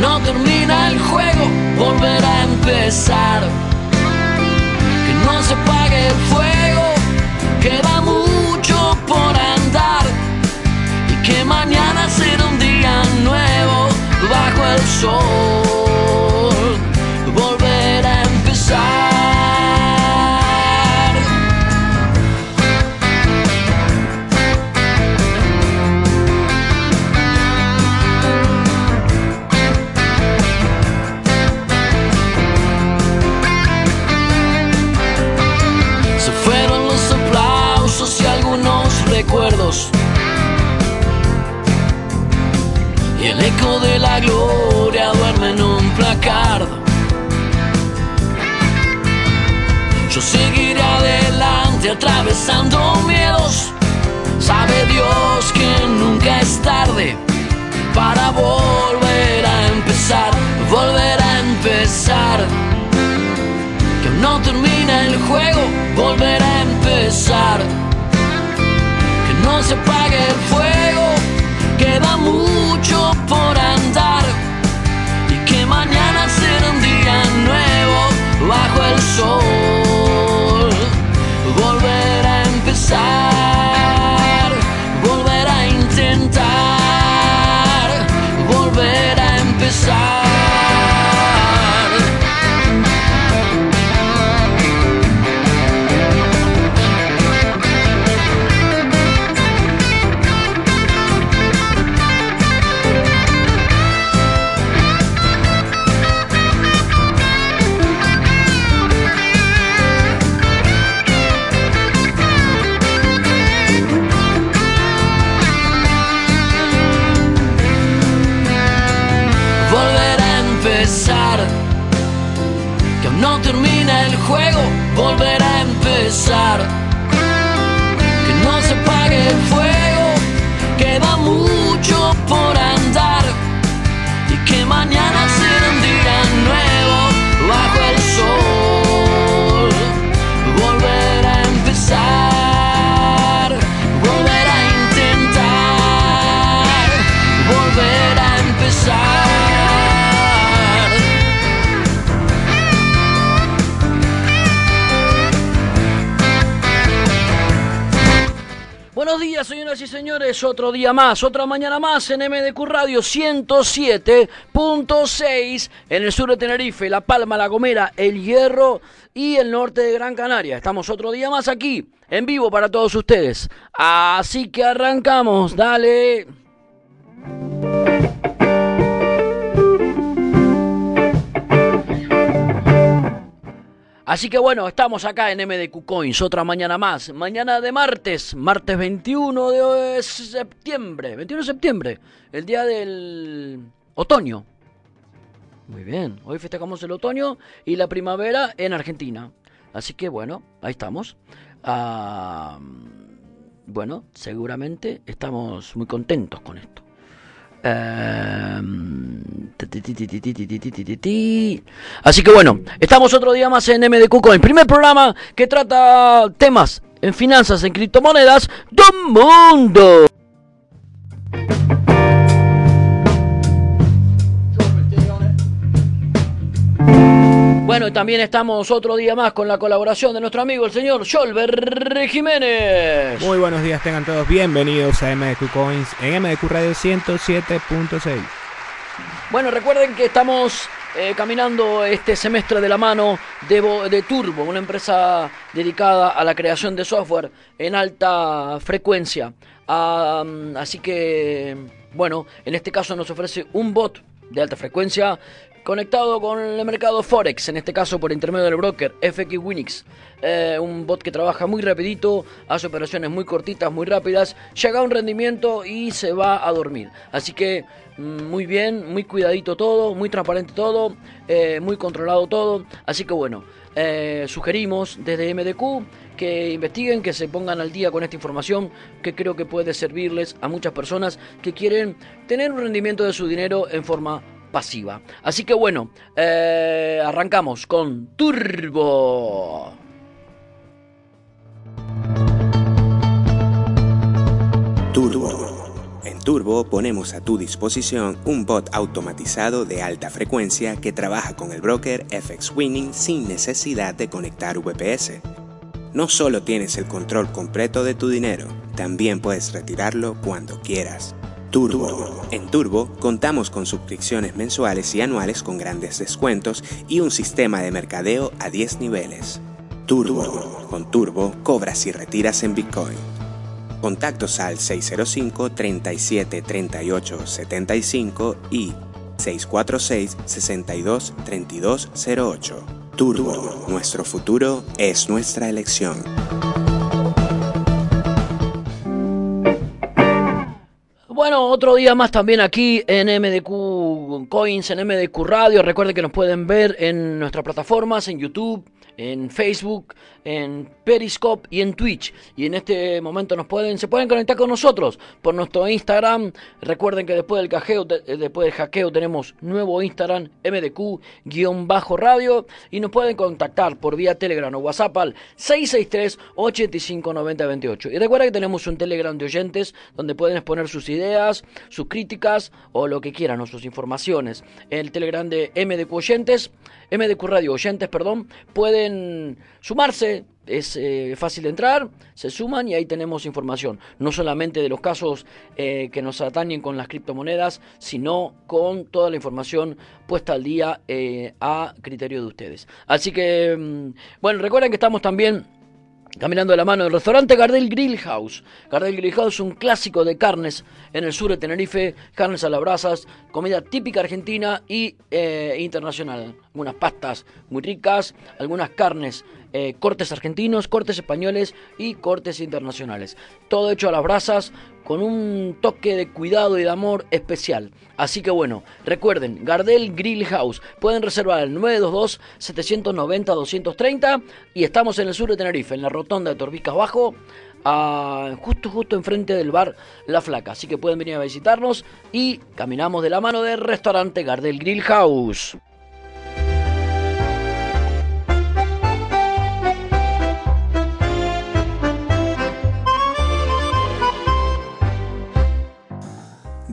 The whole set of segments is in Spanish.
no termina el juego, volver a empezar. Que no se apague el fuego, queda mucho por andar y que mañana será un día nuevo bajo el sol. Volver a empezar. De la gloria duerme en un placardo. Yo seguiré adelante atravesando miedos. Sabe Dios que nunca es tarde para volver a empezar, volver a empezar. Que no termina el juego, volver a empezar. Que no se apague el fuego, queda mucho mañana será un día nuevo bajo el sol. Señores. Otro día más, otra mañana más en MDQ Radio 107.6 en el sur de Tenerife, La Palma, La Gomera, El Hierro y el norte de Gran Canaria. Estamos otro día más aquí, en vivo para todos ustedes. Así que arrancamos, dale. Así que bueno, estamos acá en MDQ Coins, otra mañana más. Mañana de martes, martes 21 de septiembre. 21 de septiembre, el día del otoño. Muy bien, hoy festejamos el otoño y la primavera en Argentina. Así que bueno, ahí estamos. Ah, bueno, seguramente estamos muy contentos con esto. Así que bueno, estamos otro día más en MDQ el primer programa que trata temas en finanzas, en criptomonedas del mundo. Bueno, también estamos otro día más con la colaboración de nuestro amigo el señor Jolber Jiménez. Muy buenos días, tengan todos bienvenidos a MDQ Coins en MDQ Radio 107.6. Bueno, recuerden que estamos eh, caminando este semestre de la mano de, de, Turbo, una empresa dedicada a la creación de software en alta frecuencia. así que, bueno, en este caso nos ofrece un bot de alta frecuencia conectado con el mercado Forex, en este caso por intermedio del broker FX Winix. Eh, un bot que trabaja muy rapidito, hace operaciones muy cortitas, muy rápidas, llega a un rendimiento y se va a dormir. Así que mm, muy bien, muy cuidadito todo, muy transparente todo, eh, muy controlado todo. Así que bueno, eh, sugerimos desde MDQ que investiguen, que se pongan al día con esta información que creo que puede servirles a muchas personas que quieren tener un rendimiento de su dinero en forma pasiva. Así que bueno, eh, arrancamos con Turbo. Turbo. En Turbo ponemos a tu disposición un bot automatizado de alta frecuencia que trabaja con el broker FX Winning sin necesidad de conectar VPS. No solo tienes el control completo de tu dinero, también puedes retirarlo cuando quieras. Turbo. En Turbo contamos con suscripciones mensuales y anuales con grandes descuentos y un sistema de mercadeo a 10 niveles. Turbo. Con Turbo cobras y retiras en Bitcoin. Contactos al 605 37 38 75 y 646 62 32 08. Turbo. Nuestro futuro es nuestra elección. Otro día más también aquí en MDQ Coins, en MDQ Radio. Recuerden que nos pueden ver en nuestras plataformas, en YouTube, en Facebook, en Periscope y en Twitch. Y en este momento nos pueden, se pueden conectar con nosotros por nuestro Instagram. Recuerden que después del cajeo, eh, después del hackeo tenemos nuevo Instagram MDQ-radio y nos pueden contactar por vía Telegram o WhatsApp al 663 85 28. Y recuerden que tenemos un Telegram de oyentes donde pueden exponer sus ideas, sus críticas o lo que quieran o sus informaciones. El Telegram de MDQ oyentes MDQ Radio oyentes, perdón, pueden sumarse. Es eh, fácil de entrar, se suman y ahí tenemos información, no solamente de los casos eh, que nos atañen con las criptomonedas, sino con toda la información puesta al día eh, a criterio de ustedes. Así que, mm, bueno, recuerden que estamos también Caminando de la mano del restaurante Gardel Grill House. Gardel Grill House, un clásico de carnes en el sur de Tenerife, carnes a las brasas, comida típica argentina y eh, internacional. Algunas pastas muy ricas, algunas carnes, eh, cortes argentinos, cortes españoles y cortes internacionales. Todo hecho a las brasas con un toque de cuidado y de amor especial. Así que bueno, recuerden, Gardel Grill House. Pueden reservar el 922-790-230 y estamos en el sur de Tenerife, en la rotonda de Torbicas Bajo, justo, justo enfrente del bar La Flaca. Así que pueden venir a visitarnos y caminamos de la mano del restaurante Gardel Grill House.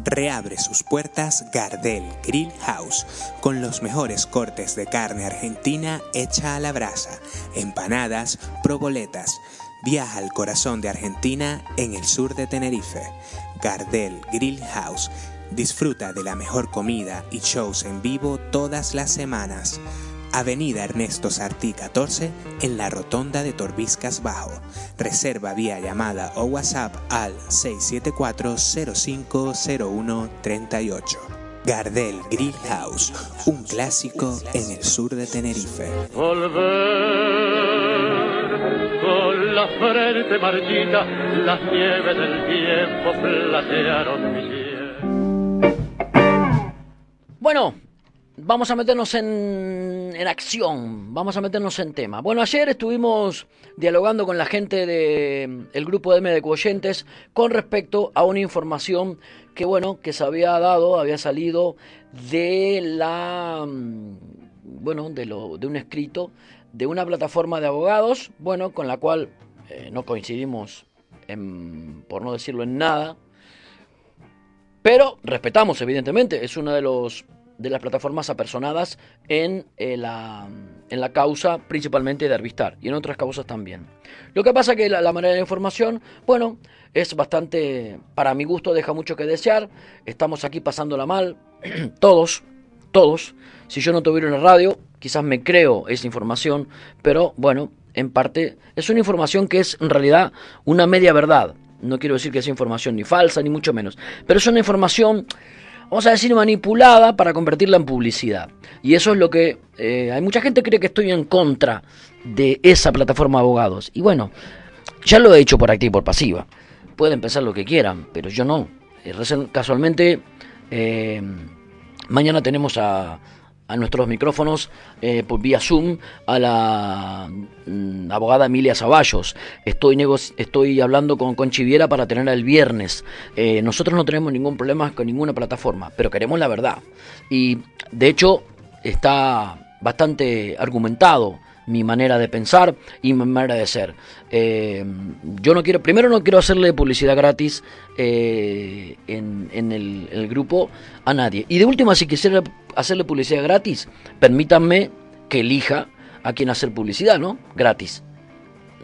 Reabre sus puertas Gardel Grill House con los mejores cortes de carne argentina hecha a la brasa, empanadas, proboletas. Viaja al corazón de Argentina en el sur de Tenerife. Gardel Grill House. Disfruta de la mejor comida y shows en vivo todas las semanas. Avenida Ernesto Sartí 14 en la rotonda de Torbiscas Bajo. Reserva vía llamada o WhatsApp al 674-050138. Gardel Grill House, un clásico en el sur de Tenerife. Volver con la frente marchita, las nieves del tiempo platearon mi Bueno, vamos a meternos en, en, acción, vamos a meternos en tema. Bueno, ayer estuvimos dialogando con la gente del el grupo de MDQ con respecto a una información que, bueno, que se había dado, había salido de la, mm, bueno, de, lo, de un escrito de una plataforma de abogados, bueno, con la cual eh, no coincidimos, en, por no decirlo en nada, pero respetamos, evidentemente, es uno de los de las plataformas apersonadas en, eh, la, en la causa principalmente de Arvistar y en otras causas también. Lo que pasa que la, la manera de información, bueno, es bastante, para mi gusto, deja mucho que desear. Estamos aquí pasándola mal, todos, todos. Si yo no tuviera una radio, quizás me creo esa información, pero bueno, en parte es una información que es en realidad una media verdad. No quiero decir que sea información ni falsa, ni mucho menos, pero es una información vamos a decir, manipulada para convertirla en publicidad. Y eso es lo que eh, hay mucha gente que cree que estoy en contra de esa plataforma de abogados. Y bueno, ya lo he hecho por activa y por pasiva. Pueden pensar lo que quieran, pero yo no. Eh, casualmente, eh, mañana tenemos a, a nuestros micrófonos eh, por vía Zoom a la mm, abogada Emilia Zaballos. Estoy, estoy hablando con Conchiviera para tenerla el viernes. Eh, nosotros no tenemos ningún problema con ninguna plataforma, pero queremos la verdad. Y de hecho está bastante argumentado mi manera de pensar y mi manera de ser. Eh, yo no quiero, primero no quiero hacerle publicidad gratis eh, en, el, el, grupo a nadie. Y de última, si quisiera hacerle publicidad gratis, permítanme que elija a quien hacer publicidad, ¿no? Gratis.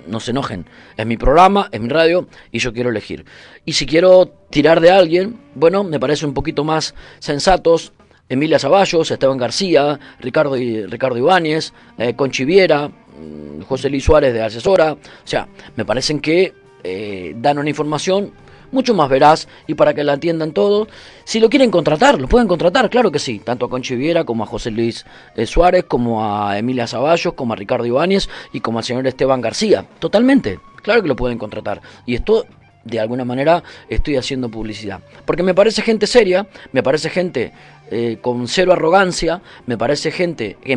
No se enojen. Es mi programa, es mi radio y yo quiero elegir. Y si quiero tirar de alguien, bueno, me parece un poquito más sensatos Emilia Zaballos, Esteban García, Ricardo, Ricardo Ibáñez, eh, Conchiviera, mm, José Luis Suárez de Asesora. O sea, me parecen que eh, dan una información mucho más veraz y para que la entiendan todos. Si lo quieren contratar, lo pueden contratar, claro que sí, tanto a Conchiviera como a José Luis eh, Suárez, como a Emilia Zaballos, como a Ricardo Ibáñez y como al señor Esteban García. Totalmente, claro que lo pueden contratar. Y esto de alguna manera estoy haciendo publicidad. Porque me parece gente seria, me parece gente eh, con cero arrogancia, me parece gente que,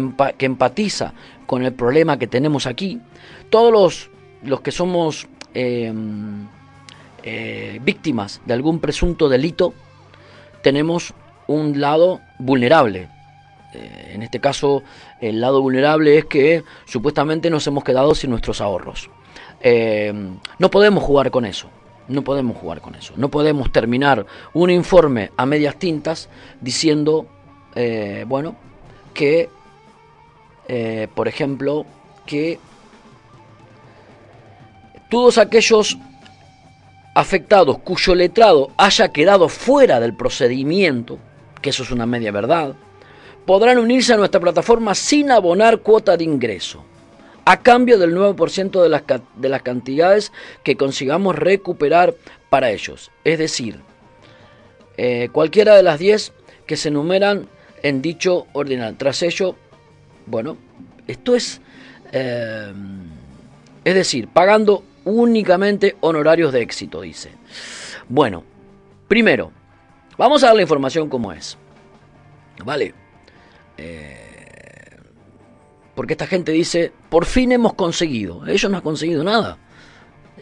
empatiza con el problema que tenemos aquí. Todos los, los que somos em, eh, víctimas de algún presunto delito, tenemos un lado vulnerable. Eh, en este caso, el lado vulnerable es que supuestamente nos hemos quedado sin nuestros ahorros. Em, no podemos jugar con eso. No podemos jugar con eso. No podemos terminar un informe a medias tintas diciendo, eh, bueno, que, eh, por ejemplo, que todos aquellos afectados cuyo letrado haya quedado fuera del procedimiento, que eso es una media verdad, podrán unirse a nuestra plataforma sin abonar cuota de ingreso a cambio del 9% de las, de las cantidades que consigamos recuperar para ellos. Es decir, eh, cualquiera de las 10 que se enumeran en dicho ordinal. Tras ello, bueno, esto es, eh, es decir, pagando únicamente honorarios de éxito, dice. Bueno, primero, vamos a dar la información como es. ¿Vale? Eh, porque esta gente dice, por fin hemos conseguido. Ellos no han conseguido nada.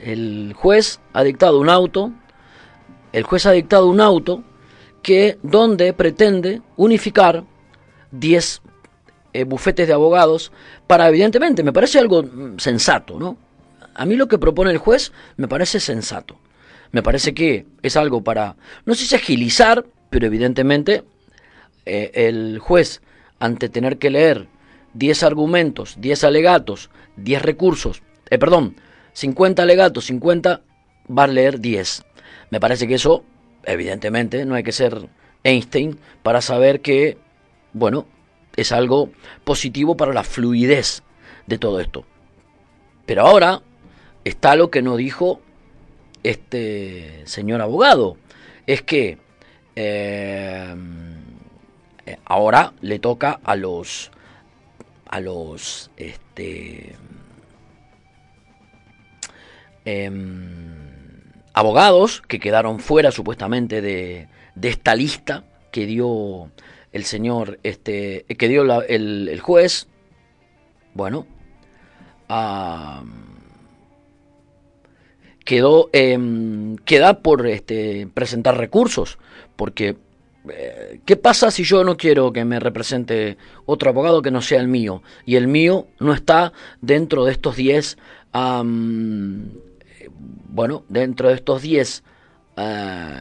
El juez ha dictado un auto, el juez ha dictado un auto que donde pretende unificar 10 eh, bufetes de abogados para evidentemente me parece algo mm, sensato, ¿no? A mí lo que propone el juez me parece sensato. Me parece que es algo para no sé si agilizar, pero evidentemente eh, el juez ante tener que leer 10 argumentos, 10 alegatos, 10 recursos, eh, perdón, 50 alegatos, 50, va a leer 10. Me parece que eso, evidentemente, no hay que ser Einstein para saber que, bueno, es algo positivo para la fluidez de todo esto. Pero ahora está lo que nos dijo este señor abogado. Es que eh, ahora le toca a los a los este, em, abogados que quedaron fuera supuestamente de, de, esta lista que dio el señor, este, que dio el, juez, bueno, quedó, eh, queda por este, presentar recursos, porque ¿Qué pasa si yo no quiero que me represente otro abogado que no sea el mío? Y el mío no está dentro de estos 10, bueno, dentro de estos 10 eh,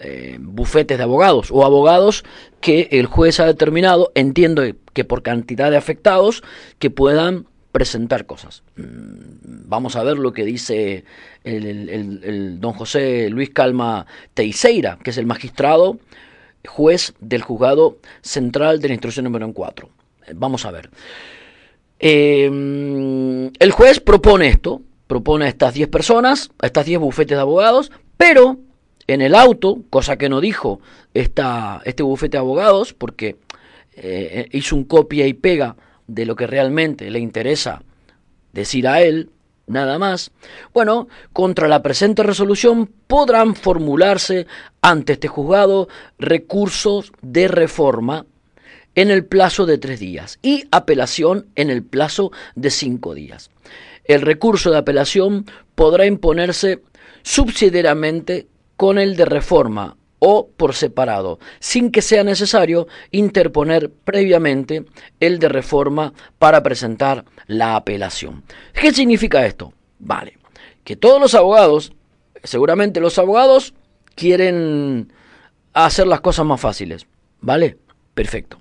eh, bufetes de abogados o abogados que el juez ha determinado, entiendo que por cantidad de afectados, que puedan presentar cosas. Mm, vamos a ver lo que dice el, don José Luis Calma Teixeira, que es el magistrado juez del juzgado central de la instrucción número 4. Vamos a ver. Em, el juez propone esto, propone a estas 10 personas, a estas 10 bufetes de abogados, pero en el auto, cosa que no dijo esta, este bufete de abogados, porque eh, hizo un copia y pega de lo que realmente le interesa decir a él, nada más. Bueno, contra la presente resolución podrán formularse ante este juzgado recursos de reforma en el plazo de tres días y apelación en el plazo de cinco días. El recurso de apelación podrá imponerse subsidiariamente con el de reforma o por separado, sin que sea necesario interponer previamente el de reforma para presentar la apelación. ¿Qué significa esto? Vale, que todos los abogados, seguramente los abogados quieren hacer las cosas más fáciles, ¿vale? Perfecto.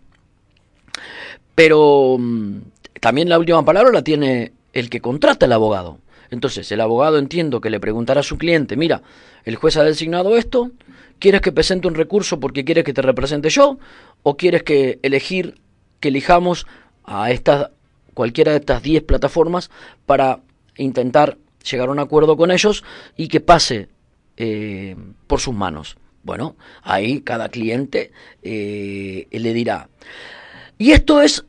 Pero mm, también la última palabra la tiene el que contrata el abogado. Entonces, el abogado entiendo que le preguntará a su cliente, mira, el juez ha designado esto, ¿Quieres que presente un recurso porque quieres que te represente yo? ¿O quieres que elegir, que elijamos a estas, cualquiera de estas 10 plataformas para intentar llegar a un acuerdo con ellos y que pase eh, por sus manos? Bueno, ahí cada cliente eh, le dirá. Y esto es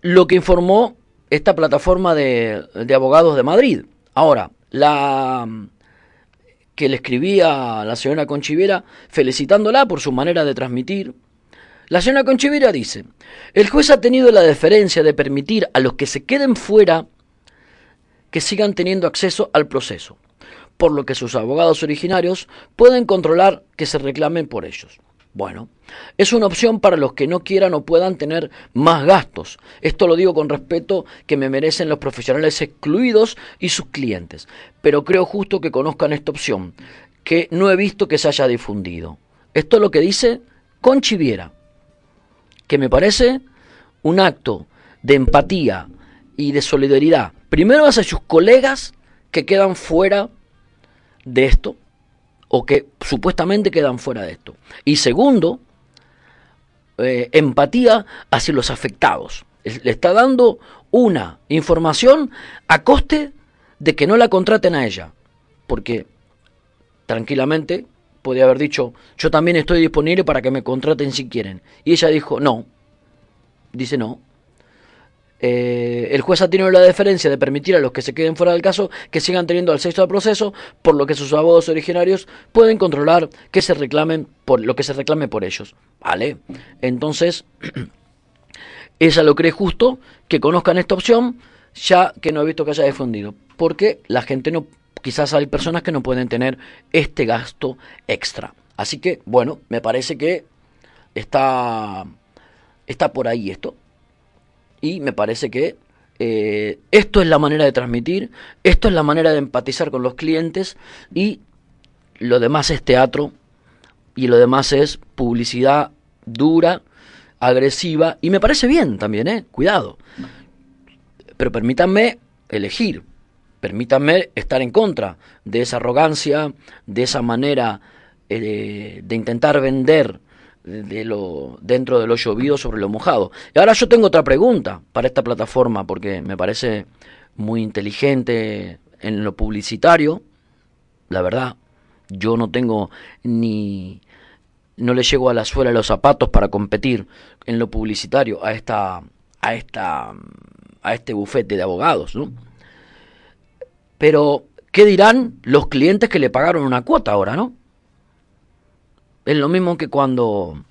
lo que informó esta plataforma de, de abogados de Madrid. Ahora, la, que le escribía a la señora Conchivera felicitándola por su manera de transmitir. La señora Conchivera dice, el juez ha tenido la deferencia de permitir a los que se queden fuera que sigan teniendo acceso al proceso, por lo que sus abogados originarios pueden controlar que se reclamen por ellos. Bueno, es una opción para los que no quieran o puedan tener más gastos. Esto lo digo con respeto que me merecen los profesionales excluidos y sus clientes. Pero creo justo que conozcan esta opción, que no he visto que se haya difundido. Esto es lo que dice Conchiviera, que me parece un acto de empatía y de solidaridad. Primero hacia sus colegas que quedan fuera de esto, o que supuestamente quedan fuera de esto. Y segundo, eh, empatía hacia los afectados. Le está dando una información a coste de que no la contraten a ella. Porque tranquilamente podía haber dicho, yo también estoy disponible para que me contraten si quieren. Y ella dijo, no. Dice no. Eh, el juez ha tenido la deferencia de permitir a los que se queden fuera del caso que sigan teniendo al proceso, por lo que sus abogados originarios pueden controlar que se reclamen por lo que se reclame por ellos. ¿Vale? Entonces, ella lo cree justo que conozcan esta opción, ya que no he visto que haya difundido, porque la gente no, quizás hay personas que no pueden tener este gasto extra. Así que, bueno, me parece que está, está por ahí esto. Y me parece que eh, esto es la manera de transmitir, esto es la manera de empatizar con los clientes y lo demás es teatro y lo demás es publicidad dura, agresiva y me parece bien también, ¿eh? Cuidado. Pero permítanme elegir, permítanme estar en contra de esa arrogancia, de esa manera eh, de intentar vender de lo, dentro de lo llovido sobre lo mojado. Y ahora yo tengo otra pregunta para esta plataforma, porque me parece muy inteligente en lo publicitario. La verdad, yo no tengo ni... No le llego a la suela los zapatos para competir en lo publicitario a esta, a esta, a este bufete de abogados, ¿no? Pero, ¿qué dirán los clientes que le pagaron una cuota ahora, no? Es lo mismo que cuando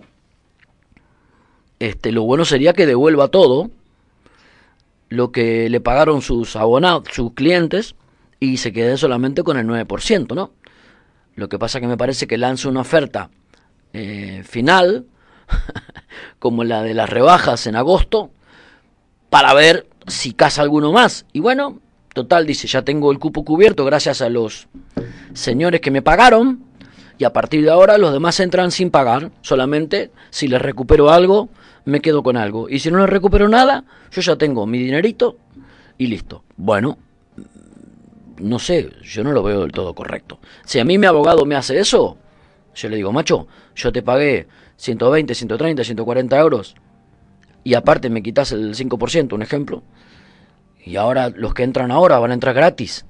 este, lo bueno sería que devuelva todo lo que le pagaron sus abonados, sus clientes, y se quede solamente con el 9%, ¿no? Lo que pasa que me parece que lanza una oferta eh, final, como la de las rebajas en agosto, para ver si casa alguno más. Y bueno, total, dice, ya tengo el cupo cubierto gracias a los señores que me pagaron Y a partir de ahora los demás entran sin pagar. Solamente si les recupero algo, me quedo con algo. Y si no les recupero nada, yo ya tengo mi dinerito y listo. Bueno, no sé, yo no lo veo del todo correcto. Si a mí mi abogado me hace eso, yo le digo, macho, yo te pagué 120, 130, 140 euros y aparte me quitas el 5%, un ejemplo, y ahora los que entran ahora van a entrar gratis.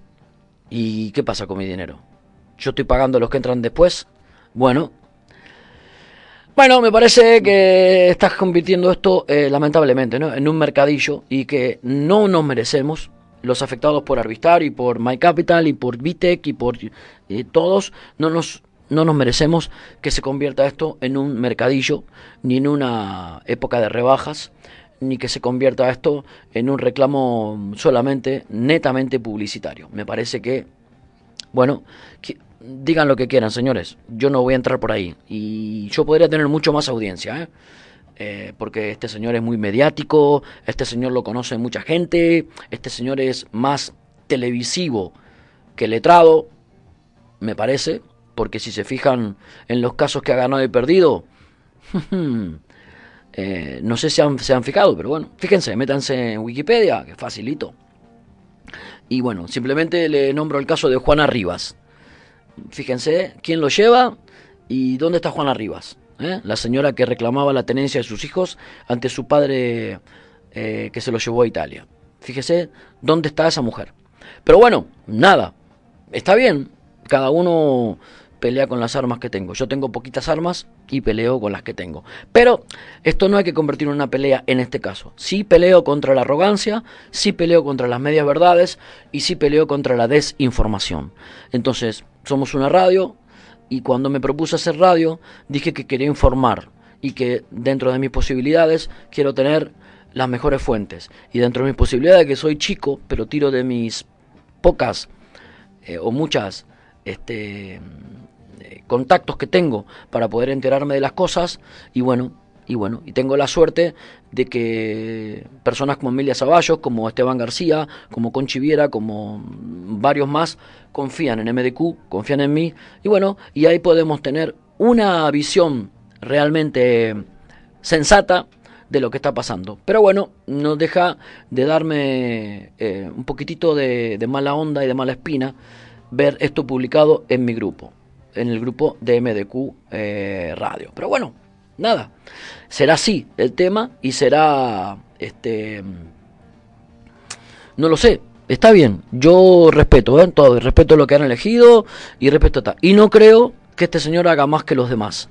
¿Y qué pasa con mi dinero? ¿Yo estoy pagando a los que entran después? Bueno, bueno, me parece que estás convirtiendo esto, eh, lamentablemente, ¿no? en un mercadillo y que no nos merecemos los afectados por Arvistar y por My Capital y por Vitec y por eh, todos, no nos, no nos merecemos que se convierta esto en un mercadillo ni en una época de rebajas ni que se convierta esto en un reclamo solamente netamente publicitario. Me parece que, bueno, digan lo que quieran, señores. Yo no voy a entrar por ahí. Y yo podría tener mucho más audiencia, ¿eh? Eh, porque este señor es muy mediático, este señor lo conoce mucha gente, este señor es más televisivo que letrado, me parece, porque si se fijan en los casos que ha ganado y perdido, eh, no sé si han, se han fijado, pero bueno, fíjense, métanse en Wikipedia, que facilito. Y bueno, simplemente le nombro el caso de Juana Rivas. Fíjense quién lo lleva y dónde está Juana Rivas. ¿eh? La señora que reclamaba la tenencia de sus hijos ante su padre eh, que se lo llevó a Italia. Fíjese dónde está esa mujer. Pero bueno, nada. Está bien. Cada uno pelea con las armas que tengo. Yo tengo poquitas armas y peleo con las que tengo. Pero esto no hay que convertirlo en una pelea en este caso. Sí peleo contra la arrogancia, sí peleo contra las medias verdades y sí peleo contra la desinformación. Entonces, somos una radio y cuando me propuse hacer radio dije que quería informar y que dentro de mis posibilidades quiero tener las mejores fuentes. Y dentro de mis posibilidades, que soy chico, pero tiro de mis pocas eh, o muchas este, contactos que tengo para poder enterarme de las cosas, y bueno, y bueno, y tengo la suerte de que personas como Emilia Zaballos, como Esteban García, como Conchi Viera, como varios más, confían en MDQ, confían en mí, y bueno, y ahí podemos tener una visión realmente sensata de lo que está pasando. Pero bueno, no deja de darme eh, un poquitito de, mala onda y de mala espina ver esto publicado en mi grupo, en el grupo de MDQ eh, Radio. Pero bueno, nada, será así el tema y será, este, no lo sé, está bien, yo respeto ¿eh? todo, respeto lo que han elegido y respeto tal. Y no creo que este señor haga más que los demás.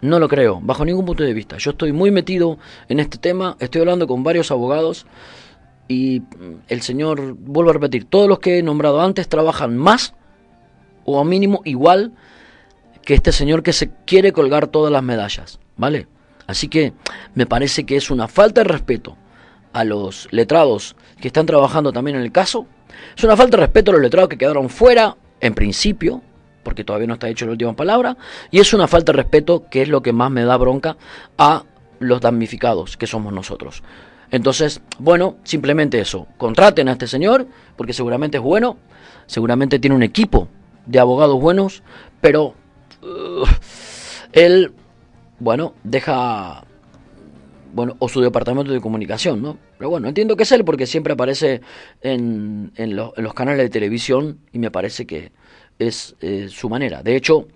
No lo creo, bajo ningún punto de vista. Yo estoy muy metido en este tema, estoy hablando con varios abogados y el señor, vuelvo a repetir, todos los que he nombrado antes trabajan más o a mínimo igual que este señor que se quiere colgar todas las medallas, ¿vale? Así que me parece que es una falta de respeto a los letrados que están trabajando también en el caso. Es una falta de respeto a los letrados que quedaron fuera, en principio, porque todavía no está hecho la última palabra. Y es una falta de respeto, que es lo que más me da bronca, a los damnificados, que somos nosotros. Entonces, bueno, simplemente eso. Contraten a este señor, porque seguramente es bueno, seguramente tiene un equipo de abogados buenos, pero él bueno, deja, bueno, o su departamento de comunicación, ¿no? Pero bueno, entiendo que es él porque siempre aparece en, en, los canales de televisión y me parece que es eh, su manera. De hecho,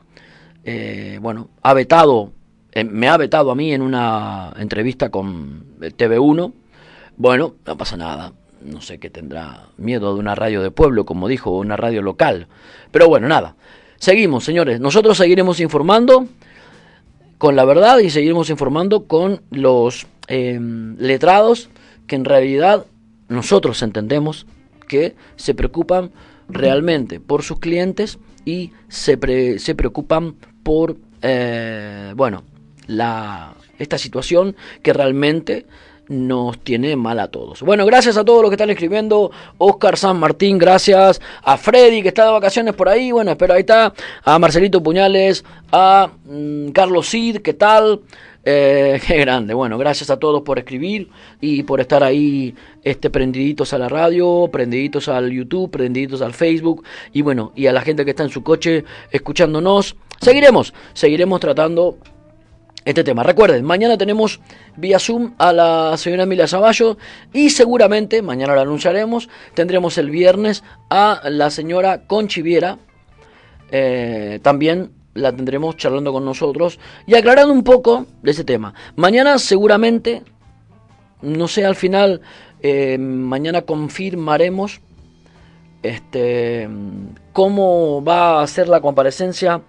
eh, bueno, ha vetado, eh, me ha vetado a mí en una entrevista con TV1. Bueno, no pasa nada. No sé qué tendrá miedo de una radio de pueblo, como dijo, una radio local. Pero bueno, nada. Seguimos, señores. Nosotros seguiremos informando con la verdad y seguiremos informando con los em, letrados que en realidad nosotros entendemos que se preocupan realmente por sus clientes y se, se preocupan por, eh, bueno, la, esta situación que realmente nos tiene mal a todos. Bueno, gracias a todos los que están escribiendo. Oscar San Martín, gracias. A Freddy, que está de vacaciones por ahí. Bueno, espero ahí está. A Marcelito Puñales. A mm, Carlos Cid, ¿qué tal? Eh, qué grande. Bueno, gracias a todos por escribir y por estar ahí este, prendiditos a la radio, prendiditos al YouTube, prendiditos al Facebook. Y bueno, y a la gente que está en su coche escuchándonos. Seguiremos, seguiremos tratando este tema. Recuerden, mañana tenemos vía Zoom a la señora Emilia Zaballo y seguramente, mañana lo anunciaremos, tendremos el viernes a la señora Conchiviera, eh, también la tendremos charlando con nosotros y aclarando un poco de ese tema. Mañana seguramente, no sé, al final, eh, mañana confirmaremos este, cómo va a ser la comparecencia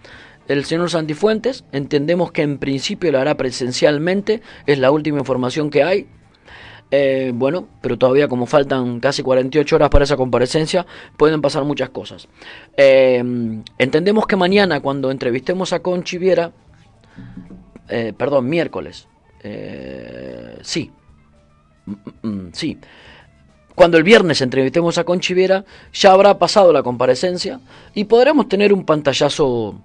el señor Santifuentes. Entendemos que en principio lo hará presencialmente, es la última información que hay. Eh, bueno, pero todavía como faltan casi 48 horas para esa comparecencia, pueden pasar muchas cosas. Eh, entendemos que mañana, cuando entrevistemos a Conchi Viera, eh, perdón, miércoles, sí, mm, mm, sí, cuando el viernes entrevistemos a Conchi Viera, ya habrá pasado la comparecencia y podremos tener un pantallazo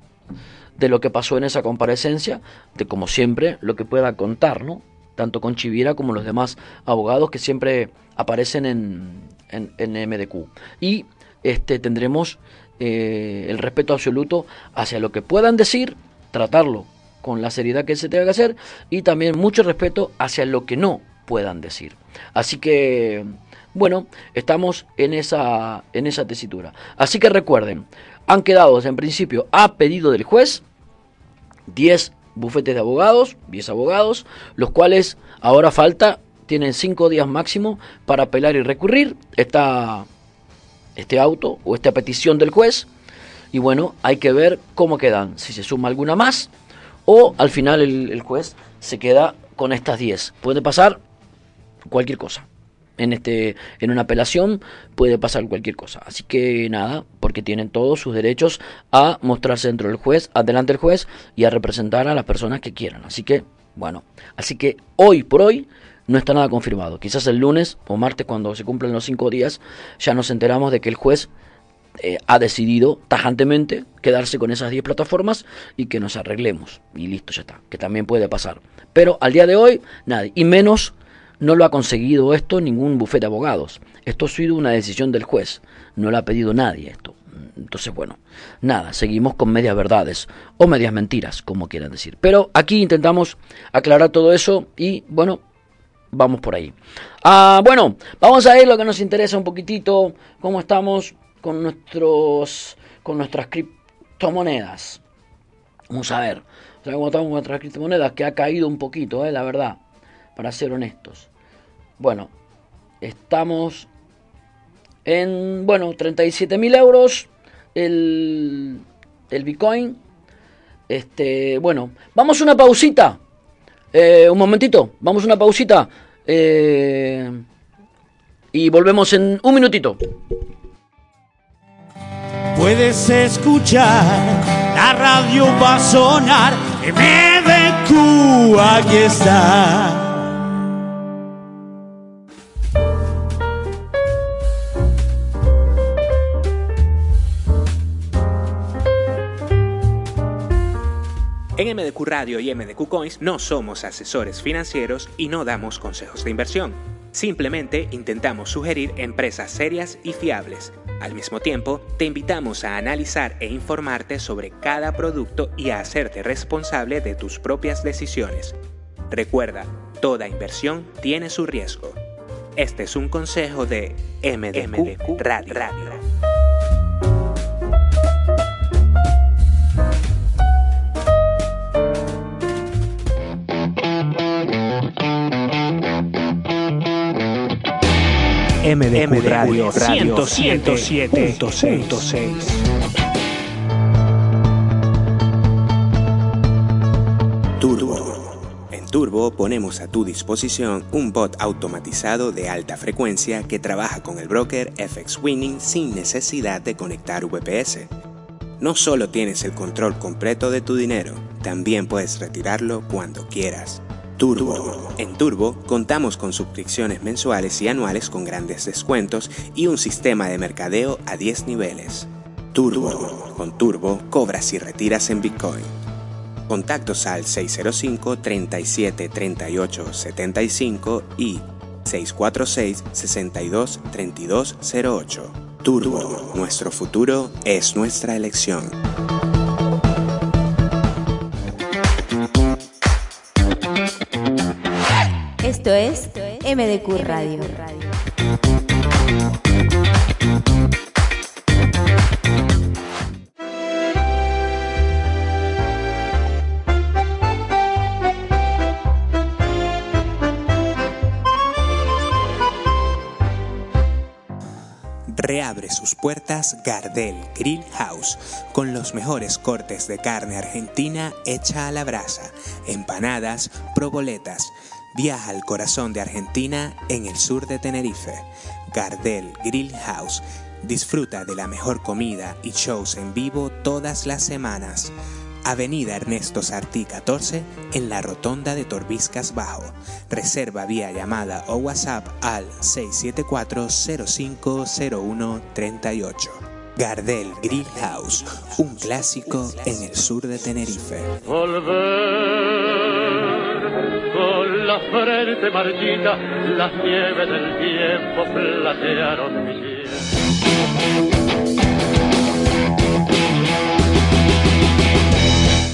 de lo que pasó en esa comparecencia, de como siempre lo que pueda contar, ¿no? Tanto con Chiviera como los demás abogados que siempre aparecen en, en, MDQ. Y este, tendremos eh, el respeto absoluto hacia lo que puedan decir, tratarlo con la seriedad que se tenga que hacer y también mucho respeto hacia lo que no puedan decir. Así que, bueno, estamos en esa, en esa tesitura. Así que recuerden, han quedado en principio a pedido del juez 10 bufetes de abogados, 10 abogados, los cuales ahora falta, tienen 5 días máximo para apelar y recurrir esta, este auto o esta petición del juez. Y bueno, hay que ver cómo quedan, si se suma alguna más o al final el, juez se queda con estas 10. Puede pasar cualquier cosa en este en una apelación puede pasar cualquier cosa. Así que nada porque tienen todos sus derechos a mostrarse dentro del juez adelante del juez y a representar a las personas que quieran. Así que bueno así que hoy por hoy no está nada confirmado. Quizás el lunes o martes cuando se cumplen los cinco días ya nos enteramos de que el juez eh, ha decidido tajantemente quedarse con esas 10 plataformas y que nos arreglemos. Y listo ya está que también puede pasar. Pero al día de hoy nadie y menos no lo ha conseguido esto ningún bufete de abogados. Esto ha sido una decisión del juez. No lo ha pedido nadie esto. Entonces, bueno, nada, seguimos con medias verdades o medias mentiras, como quieran decir. Pero aquí intentamos aclarar todo eso y, bueno, vamos por ahí. Ah, bueno, vamos a ver lo que nos interesa un poquitito, cómo estamos con nuestros con nuestras criptomonedas. Vamos a ver, cómo estamos con nuestras criptomonedas, que ha caído un poquito, eh, la verdad, para ser honestos. Bueno, estamos en, bueno, 37 mil euros el, el Bitcoin. Este, bueno, vamos una pausita. Eh, un momentito, vamos una pausita. Eh, y volvemos en un minutito. Puedes escuchar, la radio va a sonar. MDQ, aquí está. En MDQ Radio y MDQ Coins no somos asesores financieros y no damos consejos de inversión. Simplemente intentamos sugerir empresas serias y fiables. Al mismo tiempo, te invitamos a analizar e informarte sobre cada producto y a hacerte responsable de tus propias decisiones. Recuerda, toda inversión tiene su riesgo. Este es un consejo de MDQ, Radio. MDQ, Radio, Radio 107.6. Turbo. En Turbo ponemos a tu disposición un bot automatizado de alta frecuencia que trabaja con el broker FX Winning sin necesidad de conectar VPS. No solo tienes el control completo de tu dinero, también puedes retirarlo cuando quieras Turbo. En Turbo contamos con suscripciones mensuales y anuales con grandes descuentos y un sistema de mercadeo a 10 niveles. Turbo. Con Turbo cobras y retiras en Bitcoin. Contactos al 605 37 38 75 y 646 62 32 08. Turbo. Nuestro futuro es nuestra elección. Esto es MDQ Radio. Reabre sus puertas Gardel Grill House con los mejores cortes de carne argentina hecha a la brasa, empanadas, proboletas. Viaja al corazón de Argentina en el sur de Tenerife. Gardel Grill House. Disfruta de la mejor comida y shows en vivo todas las semanas. Avenida Ernesto Sartí 14 en la rotonda de Torbiscas Bajo. Reserva vía llamada o WhatsApp al 674-050138. Gardel Grill House, un clásico en el sur de Tenerife. Volver la frente marchita, las nieves del tiempo platearon mis pies.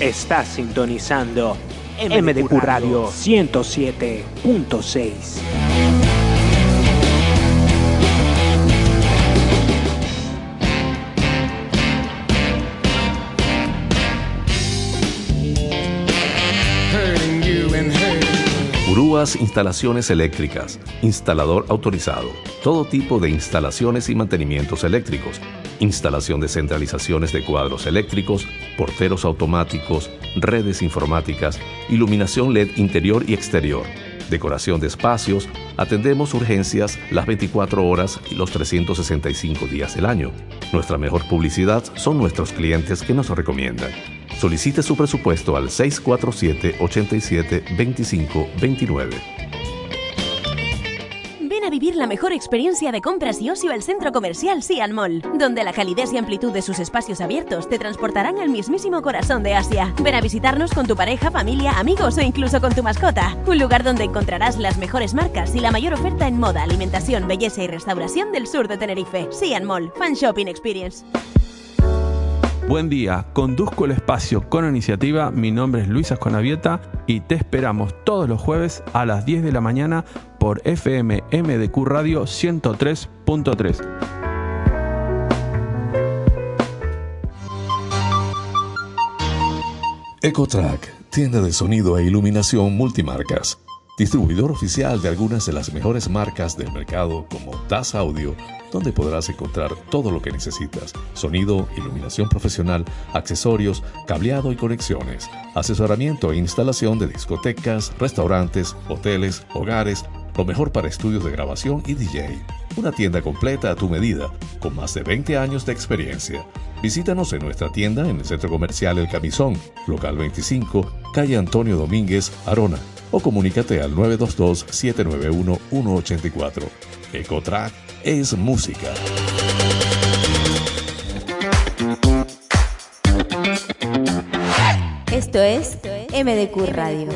Estás sintonizando MDQ Radio 107.6. Instalaciones Eléctricas, instalador autorizado. Todo tipo de instalaciones y mantenimientos eléctricos. Instalación de centralizaciones de cuadros eléctricos, porteros automáticos, redes informáticas, iluminación LED interior y exterior, decoración de espacios. Atendemos urgencias las 24 horas y los 365 días del año. Nuestra mejor publicidad son nuestros clientes que nos recomiendan. Solicite su presupuesto al 647-87-2529. Ven a vivir la mejor experiencia de compras y ocio al centro comercial Sian Mall, donde la calidez y amplitud de sus espacios abiertos te transportarán al mismísimo corazón de Asia. Ven a visitarnos con tu pareja, familia, amigos o incluso con tu mascota. Un lugar donde encontrarás las mejores marcas y la mayor oferta en moda, alimentación, belleza y restauración del sur de Tenerife. Sian Mall, Fan Shopping Experience. Buen día, conduzco el espacio con iniciativa, mi nombre es Luis Asconavieta y te esperamos todos los jueves a las 10 de la mañana por FM MDQ Radio 103.3. Ecotrack, tienda de sonido e iluminación multimarcas. Distribuidor oficial de algunas de las mejores marcas del mercado como DAS Audio, donde podrás encontrar todo lo que necesitas. Sonido, iluminación profesional, accesorios, cableado y conexiones. Asesoramiento e instalación de discotecas, restaurantes, hoteles, hogares, lo mejor para estudios de grabación y DJ. Una tienda completa a tu medida, con más de 20 años de experiencia. Visítanos en nuestra tienda en el Centro Comercial El Camisón, local 25, calle Antonio Domínguez, Arona, o comunícate al 922-791-184. Ecotrack es música. Esto es MDQ Radio.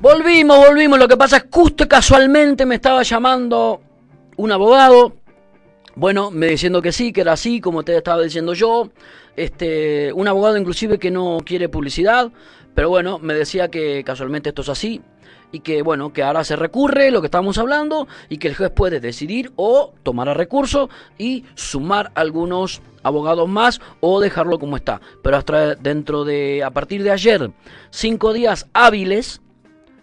Volvimos, volvimos. Lo que pasa es que justo casualmente me estaba llamando un abogado. Bueno, me diciendo que sí, que era así, como te estaba diciendo yo. Este, un abogado inclusive que no quiere publicidad, pero bueno, me decía que casualmente esto es así y que bueno, que ahora se recurre lo que estábamos hablando y que el juez puede decidir o tomar a recurso y sumar algunos abogados más o dejarlo como está. Pero hasta dentro de, a partir de ayer, cinco días hábiles,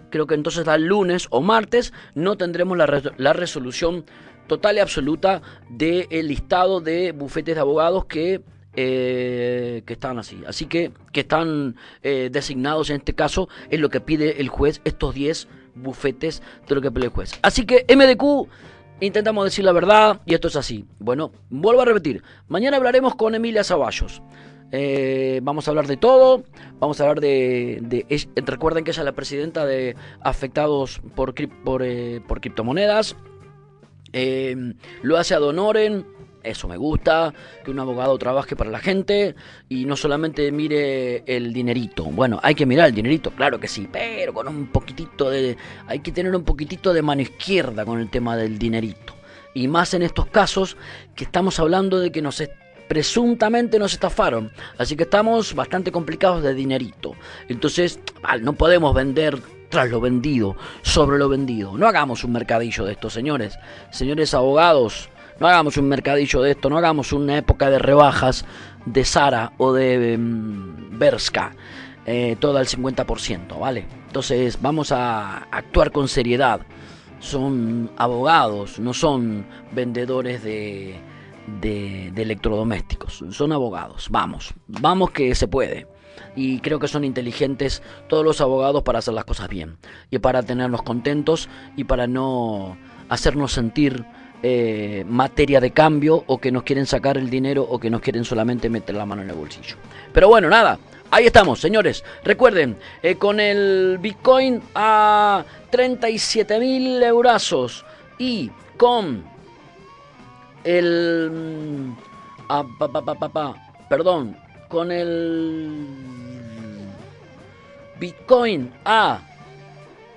creo que entonces el lunes o martes, no tendremos la, la resolución total y absoluta del listado de bufetes de abogados que eh, que están así. Así que, que están eh, designados en este caso, es lo que pide el juez, estos 10 bufetes de lo que pide el juez. Así que MDQ intentamos decir la verdad y esto es así. Bueno, vuelvo a repetir, mañana hablaremos con Emilia Zaballos. Eh, vamos a hablar de todo. Vamos a hablar de, recuerden que ella es la presidenta de afectados por, por, por criptomonedas. Eh, lo hace a Donoren. Eso me gusta, que un abogado trabaje para la gente y no solamente mire el dinerito. Bueno, hay que mirar el dinerito, claro que sí, pero con un poquitito de... Hay que tener un poquitito de mano izquierda con el tema del dinerito. Y más en estos casos que estamos hablando de que nos presuntamente nos estafaron. Así que estamos bastante complicados de dinerito. Entonces, no podemos vender tras lo vendido, sobre lo vendido. No hagamos un mercadillo de esto, señores. Señores abogados, no hagamos un mercadillo de esto, no hagamos una época de rebajas de Sara o de mm, Berska. Eh, todo al 50%, ¿vale? Entonces vamos a actuar con seriedad. Son abogados, no son vendedores de, de, electrodomésticos. Son abogados. Vamos, vamos que se puede. Y creo que son inteligentes todos los abogados para hacer las cosas bien. Y para tenernos contentos y para no hacernos sentir eh, materia de cambio o que nos quieren sacar el dinero o que nos quieren solamente meter la mano en el bolsillo. Pero bueno, nada, Ahí estamos, señores. Recuerden, eh, con el Bitcoin a 37 mil eurazos y con el... Mm, ah, perdón, con el Bitcoin a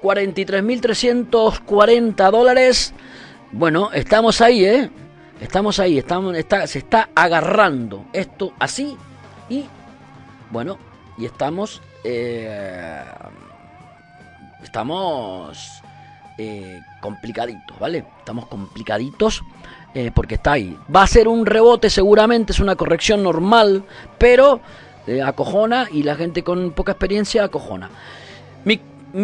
43.340 dólares. Bueno, estamos ahí, ¿eh? Estamos ahí, estamos, se está agarrando esto así y bueno, y estamos, eh, estamos eh, complicaditos, ¿vale? Estamos complicaditos eh, porque está ahí. Va a ser un rebote seguramente, es una corrección normal, pero eh, acojona y la gente con poca experiencia acojona. Mi,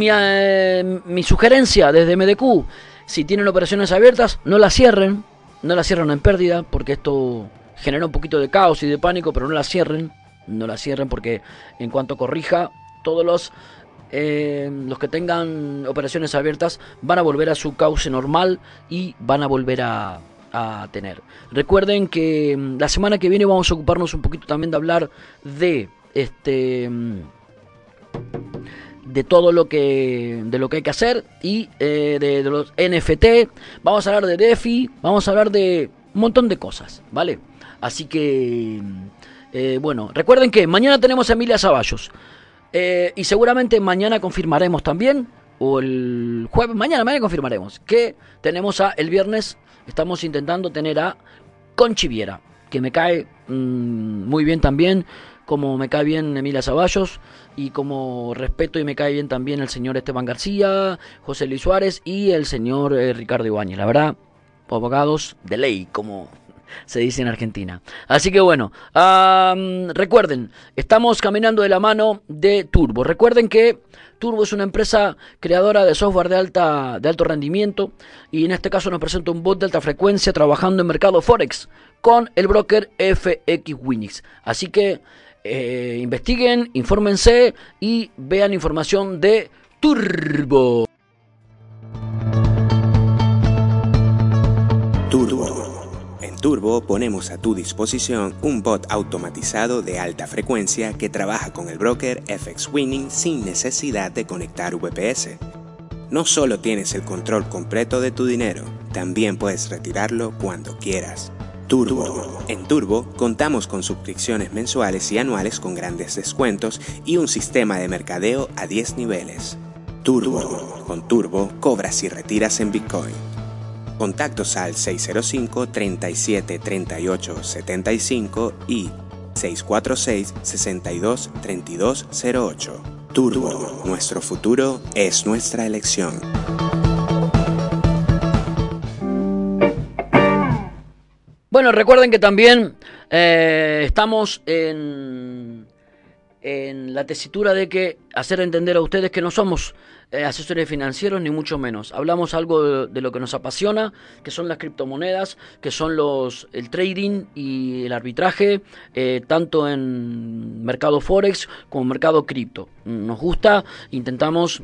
eh, sugerencia desde MDQ, si tienen operaciones abiertas, no las cierren, no las cierren en pérdida, porque esto genera un poquito de caos y de pánico, pero no las cierren, no las cierren porque en cuanto corrija, todos los los que tengan operaciones abiertas van a volver a su cauce normal y van a volver a, a tener. Recuerden que mm, la semana que viene vamos a ocuparnos un poquito también de hablar de este mm, de todo lo que de lo que hay que hacer y eh, de, los NFT vamos a hablar de DeFi vamos a hablar de un montón de cosas vale así que mm, eh, bueno recuerden que mañana tenemos a Emilia Zaballos eh, y seguramente mañana confirmaremos también o el jueves mañana mañana confirmaremos que tenemos a el viernes estamos intentando tener a Conchiviera, que me cae mm, muy bien también, como me cae bien Emilia Zaballos, y como respeto y me cae bien también el señor Esteban García, José Luis Suárez y el señor eh, Ricardo Ibáñez. La verdad, abogados de ley, como se dice en Argentina. Así que bueno, recuerden, estamos caminando de la mano de Turbo. Recuerden que Turbo es una empresa creadora de software de, alta, de alto rendimiento y en este caso nos presenta un bot de alta frecuencia trabajando en mercado Forex con el broker FX Winix. Así que eh, investiguen, infórmense y vean información de Turbo. Turbo ponemos a tu disposición un bot automatizado de alta frecuencia que trabaja con el broker FX Winning sin necesidad de conectar VPS. No solo tienes el control completo de tu dinero, también puedes retirarlo cuando quieras. Turbo. En Turbo contamos con suscripciones mensuales y anuales con grandes descuentos y un sistema de mercadeo a 10 niveles. Turbo. Con Turbo cobras y retiras en Bitcoin. Contactos al 605 37 38 75 y 646 62 32 08. Turbo, nuestro futuro es nuestra elección. Bueno, recuerden que también eh, estamos en, en la tesitura de que hacer entender a ustedes que no somos eh, asesores financieros, ni mucho menos. Hablamos algo de, lo que nos apasiona, que son las criptomonedas, que son los el trading y el arbitraje, eh, tanto en mercado forex como mercado cripto. Nos gusta, intentamos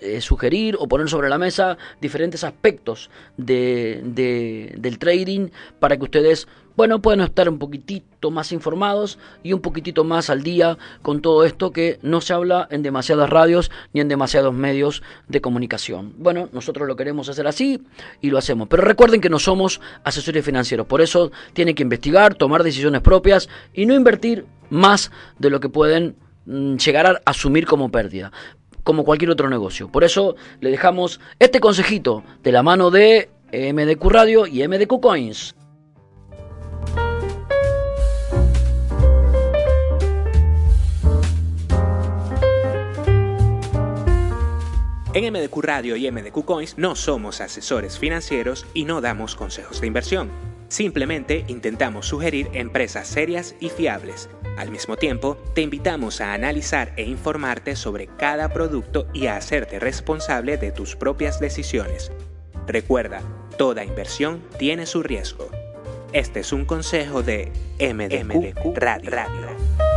eh, sugerir o poner sobre la mesa diferentes aspectos de- del trading para que ustedes, bueno, puedan estar un poquitito más informados y un poquitito más al día con todo esto que no se habla en demasiadas radios ni en demasiados medios de comunicación. Bueno, nosotros lo queremos hacer así y lo hacemos. Pero recuerden que no somos asesores financieros, por eso tienen que investigar, tomar decisiones propias y no invertir más de lo que pueden mm, llegar a asumir como pérdida como cualquier otro negocio. Por eso le dejamos este consejito de la mano de MDQ Radio y MDQ Coins. En MDQ Radio y MDQ Coins no somos asesores financieros y no damos consejos de inversión. Simplemente intentamos sugerir empresas serias y fiables. Al mismo tiempo, te invitamos a analizar e informarte sobre cada producto y a hacerte responsable de tus propias decisiones. Recuerda, toda inversión tiene su riesgo. Este es un consejo de MDQ, Radio.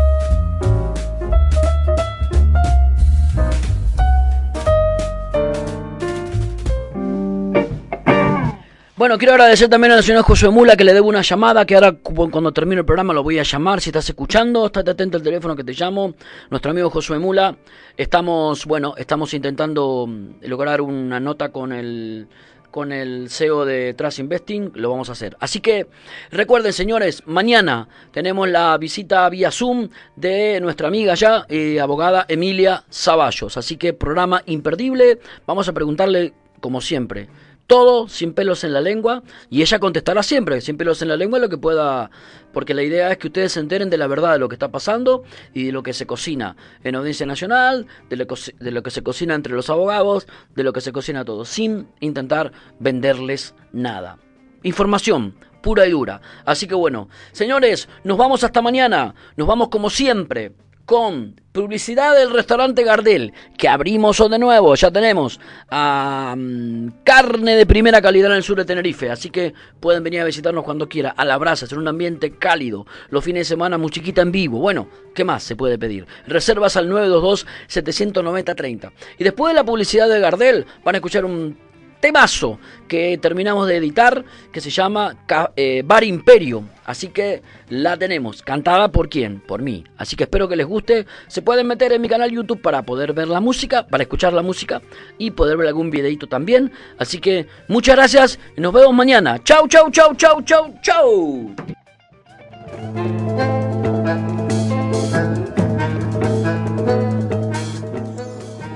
Bueno, quiero agradecer también al señor Josué Mula que le debo una llamada, que ahora cu- cuando termine el programa lo voy a llamar. Si estás escuchando, estate atento al teléfono que te llamo. Nuestro amigo Josué Mula. Estamos, bueno, estamos intentando mm, lograr una nota con el con el CEO de Trust Investing, lo vamos a hacer. Así que recuerden, señores, mañana tenemos la visita vía Zoom de nuestra amiga ya, eh, abogada Emilia Zaballos. Así que programa imperdible. Vamos a preguntarle, como siempre, todo sin pelos en la lengua y ella contestará siempre sin pelos en la lengua lo que pueda porque la idea es que ustedes se enteren de la verdad de lo que está pasando y de lo que se cocina en audiencia nacional de lo, de lo que se cocina entre los abogados de lo que se cocina todo sin intentar venderles nada. Información pura y dura. Así que bueno señores nos vamos hasta mañana. Nos vamos como siempre con publicidad del restaurante Gardel, que abrimos de nuevo, ya tenemos carne de primera calidad en el sur de Tenerife, así que pueden venir a visitarnos cuando quiera, a la brasa, en un ambiente cálido, los fines de semana musiquita en vivo, bueno, ¿qué más se puede pedir? Reservas al 922-790-30. Y después de la publicidad de Gardel, van a escuchar un temazo que terminamos de editar que se llama eh, Bar Imperio. Así que la tenemos. ¿Cantada por quién? Por mí. Así que espero que les guste. Se pueden meter en mi canal YouTube para poder ver la música, para escuchar la música y poder ver algún videito también. Así que muchas gracias nos vemos mañana. Chau, chau, chau, chau, chau, chau.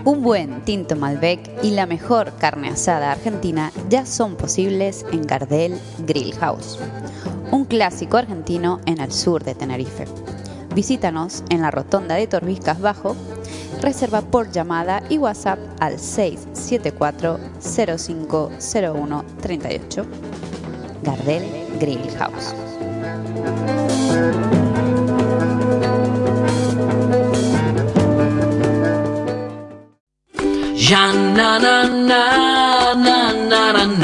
Un buen tinto Malbec y la mejor carne asada argentina ya son posibles en Gardel Grill House, un clásico argentino en el sur de Tenerife. Visítanos en la rotonda de Torbiscas Bajo, reserva por llamada y WhatsApp al 674 0501 38. Gardel Grill House. Ya na na na na na na na